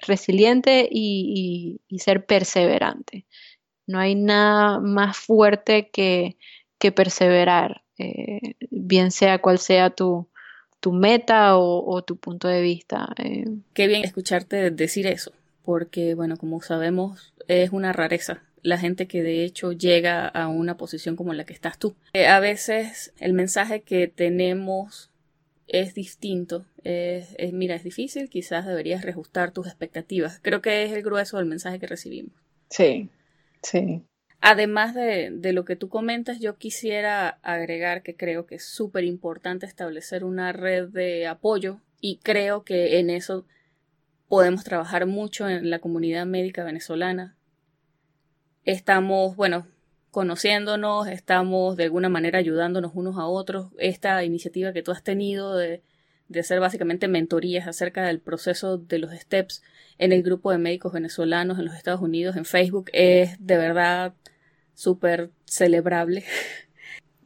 resiliente y, ser perseverante. No hay nada más fuerte que, que perseverar, eh, bien sea cual sea tu, tu meta o, tu punto de vista. Eh. Qué bien escucharte decir eso, porque bueno, como sabemos, es una rareza la gente que de hecho llega a una posición como la que estás tú. Eh, a veces el mensaje que tenemos es distinto. Es, mira, es difícil, quizás deberías reajustar tus expectativas. Creo que es el grueso del mensaje que recibimos. Sí, sí. Además de, lo que tú comentas, yo quisiera agregar que creo que es súper importante establecer una red de apoyo y creo que en eso podemos trabajar mucho en la comunidad médica venezolana. Estamos, bueno, conociéndonos, estamos de alguna manera ayudándonos unos a otros. Esta iniciativa que tú has tenido de, de hacer básicamente mentorías acerca del proceso de los STEPS en el grupo de médicos venezolanos en los Estados Unidos en Facebook es de verdad súper celebrable.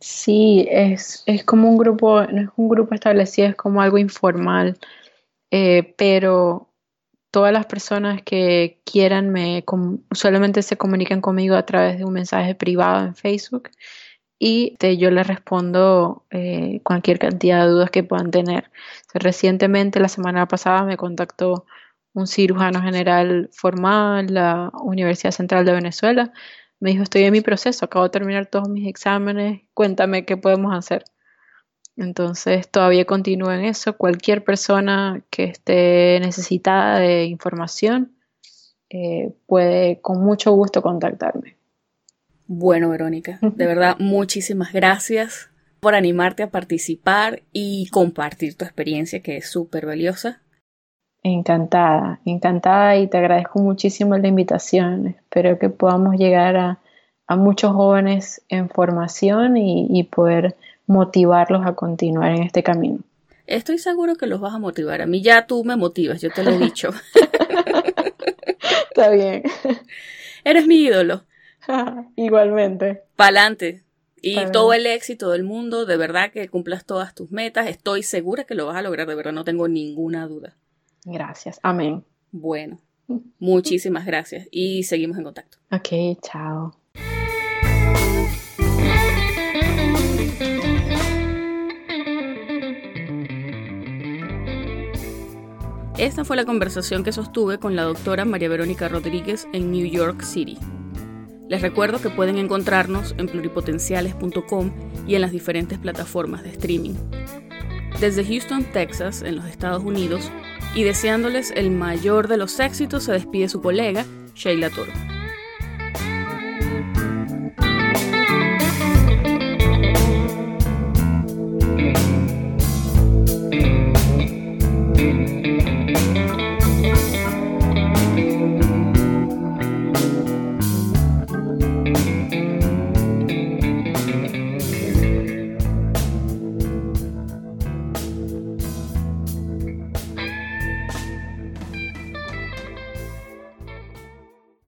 Sí, es, es como un grupo, no es un grupo establecido, es como algo informal, eh, pero todas las personas que quieran me solamente se comunican conmigo a través de un mensaje privado en Facebook y yo les respondo eh, cualquier cantidad de dudas que puedan tener. recientemente, la semana pasada, me contactó un cirujano general formal, la Universidad Central de Venezuela. Me dijo, estoy en mi proceso, acabo de terminar todos mis exámenes, cuéntame qué podemos hacer. Entonces, todavía continúo en eso. Cualquier persona que esté necesitada de información eh, puede con mucho gusto contactarme. Bueno, Verónica, *laughs* de verdad, muchísimas gracias por animarte a participar y compartir tu experiencia, que es súper valiosa. Encantada, encantada y te agradezco muchísimo la invitación. Espero que podamos llegar a, muchos jóvenes en formación y, poder motivarlos a continuar en este camino. Estoy seguro que los vas a motivar. A mí ya tú me motivas, yo te lo he dicho. *laughs* Está bien. Eres mi ídolo. *laughs* Igualmente. Pa'lante. Y todo el éxito del mundo, de verdad que cumplas todas tus metas. Estoy segura que lo vas a lograr, de verdad, no tengo ninguna duda. Gracias. Amén. Bueno, muchísimas gracias y seguimos en contacto. Ok, chao. Esta fue la conversación que sostuve con la doctora María Verónica Rodríguez en New York City. Les recuerdo que pueden encontrarnos en pluripotenciales.com y en las diferentes plataformas de streaming. Desde Houston, Texas, en los Estados Unidos, y deseándoles el mayor de los éxitos, se despide su colega, Sheila Toro.